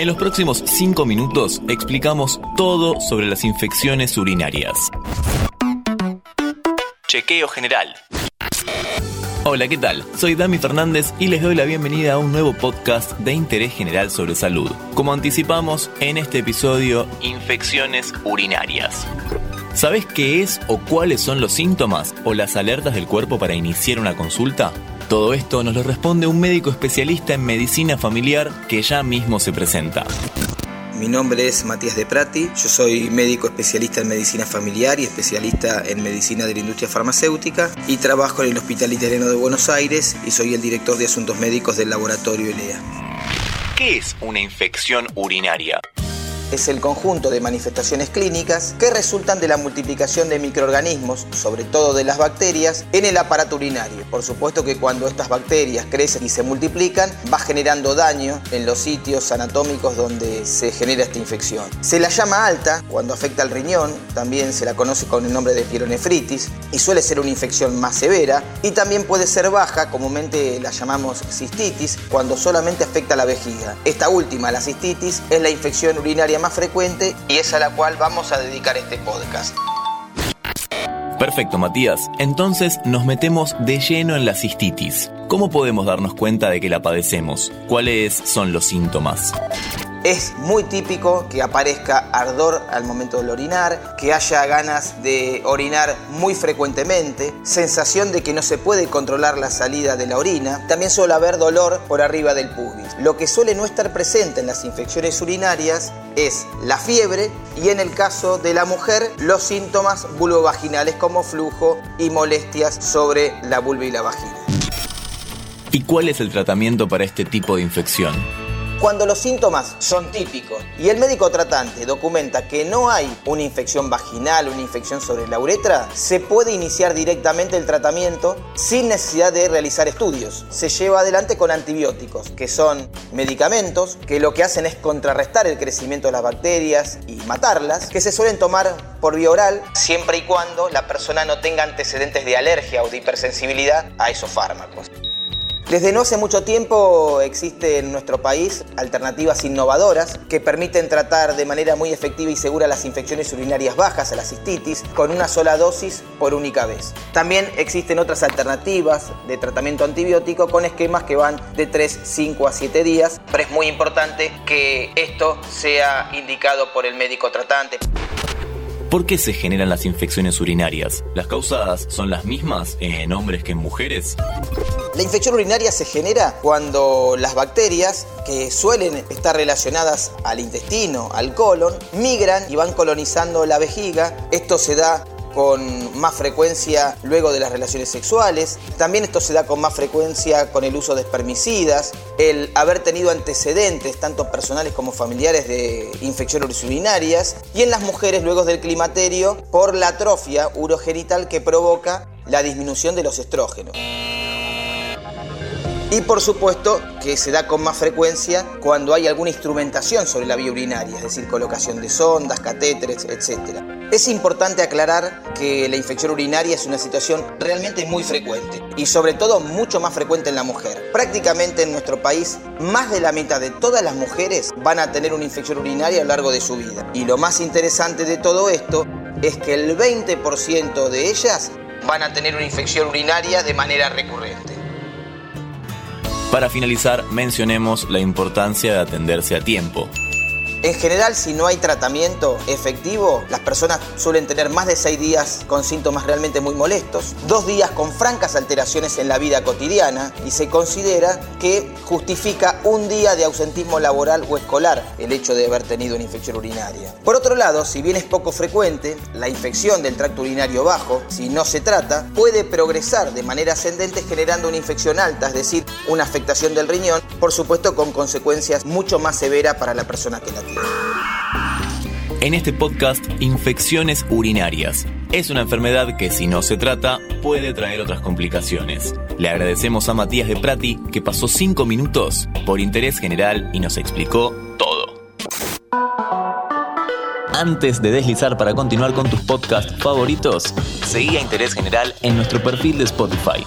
En los próximos 5 minutos explicamos todo sobre las infecciones urinarias. Chequeo general. Hola, ¿qué tal? Soy Dami Fernández y les doy la bienvenida a un nuevo podcast de interés general sobre salud. Como anticipamos, en este episodio, infecciones urinarias. ¿Sabes qué es o cuáles son los síntomas o las alertas del cuerpo para iniciar una consulta? Todo esto nos lo responde un médico especialista en medicina familiar que ya mismo se presenta. Mi nombre es Matías de Prati, yo soy médico especialista en medicina familiar y especialista en medicina de la industria farmacéutica y trabajo en el Hospital Italiano de Buenos Aires y soy el director de asuntos médicos del laboratorio ELEA. ¿Qué es una infección urinaria? Es el conjunto de manifestaciones clínicas que resultan de la multiplicación de microorganismos, sobre todo de las bacterias, en el aparato urinario. Por supuesto que cuando estas bacterias crecen y se multiplican, va generando daño en los sitios anatómicos donde se genera esta infección. Se la llama alta cuando afecta al riñón, también se la conoce con el nombre de pielonefritis y suele ser una infección más severa y también puede ser baja, comúnmente la llamamos cistitis, cuando solamente afecta la vejiga. Esta última, la cistitis, es la infección urinaria más frecuente y es a la cual vamos a dedicar este podcast. Perfecto, Matías. Entonces nos metemos de lleno en la cistitis. ¿Cómo podemos darnos cuenta de que la padecemos? ¿Cuáles son los síntomas? Es muy típico que aparezca ardor al momento de orinar, que haya ganas de orinar muy frecuentemente, sensación de que no se puede controlar la salida de la orina, también suele haber dolor por arriba del pubis. Lo que suele no estar presente en las infecciones urinarias es la fiebre y en el caso de la mujer los síntomas vulvovaginales como flujo y molestias sobre la vulva y la vagina. ¿Y cuál es el tratamiento para este tipo de infección? Cuando los síntomas son típicos y el médico tratante documenta que no hay una infección vaginal, una infección sobre la uretra, se puede iniciar directamente el tratamiento sin necesidad de realizar estudios. Se lleva adelante con antibióticos, que son medicamentos que lo que hacen es contrarrestar el crecimiento de las bacterias y matarlas, que se suelen tomar por vía oral siempre y cuando la persona no tenga antecedentes de alergia o de hipersensibilidad a esos fármacos. Desde no hace mucho tiempo existen en nuestro país alternativas innovadoras que permiten tratar de manera muy efectiva y segura las infecciones urinarias bajas, a la cistitis, con una sola dosis por única vez. También existen otras alternativas de tratamiento antibiótico con esquemas que van de 3, 5 a 7 días, pero es muy importante que esto sea indicado por el médico tratante. ¿Por qué se generan las infecciones urinarias? ¿Las causas son las mismas en hombres que en mujeres? La infección urinaria se genera cuando las bacterias, que suelen estar relacionadas al intestino, al colon, migran y van colonizando la vejiga. Esto se da con más frecuencia luego de las relaciones sexuales. También esto se da con más frecuencia con el uso de espermicidas, el haber tenido antecedentes, tanto personales como familiares, de infecciones urinarias. Y en las mujeres luego del climaterio por la atrofia urogenital que provoca la disminución de los estrógenos. Y por supuesto que se da con más frecuencia cuando hay alguna instrumentación sobre la vía urinaria, es decir, colocación de sondas, catéteres, etc. Es importante aclarar que la infección urinaria es una situación realmente muy frecuente y sobre todo mucho más frecuente en la mujer. Prácticamente en nuestro país más de la mitad de todas las mujeres van a tener una infección urinaria a lo largo de su vida. Y lo más interesante de todo esto es que el 20% de ellas van a tener una infección urinaria de manera recurrente. Para finalizar, mencionemos la importancia de atenderse a tiempo. En general, si no hay tratamiento efectivo, las personas suelen tener más de seis días con síntomas realmente muy molestos, dos días con francas alteraciones en la vida cotidiana y se considera que justifica un día de ausentismo laboral o escolar el hecho de haber tenido una infección urinaria. Por otro lado, si bien es poco frecuente, la infección del tracto urinario bajo, si no se trata, puede progresar de manera ascendente generando una infección alta, es decir, una afectación del riñón, por supuesto con consecuencias mucho más severas para la persona que la tiene. En este podcast, infecciones urinarias. Es una enfermedad que si no se trata puede traer otras complicaciones. Le agradecemos a Matías de Prati que pasó 5 minutos por interés general y nos explicó todo. Antes de deslizar para continuar con tus podcasts favoritos, seguí a Interés General en nuestro perfil de Spotify.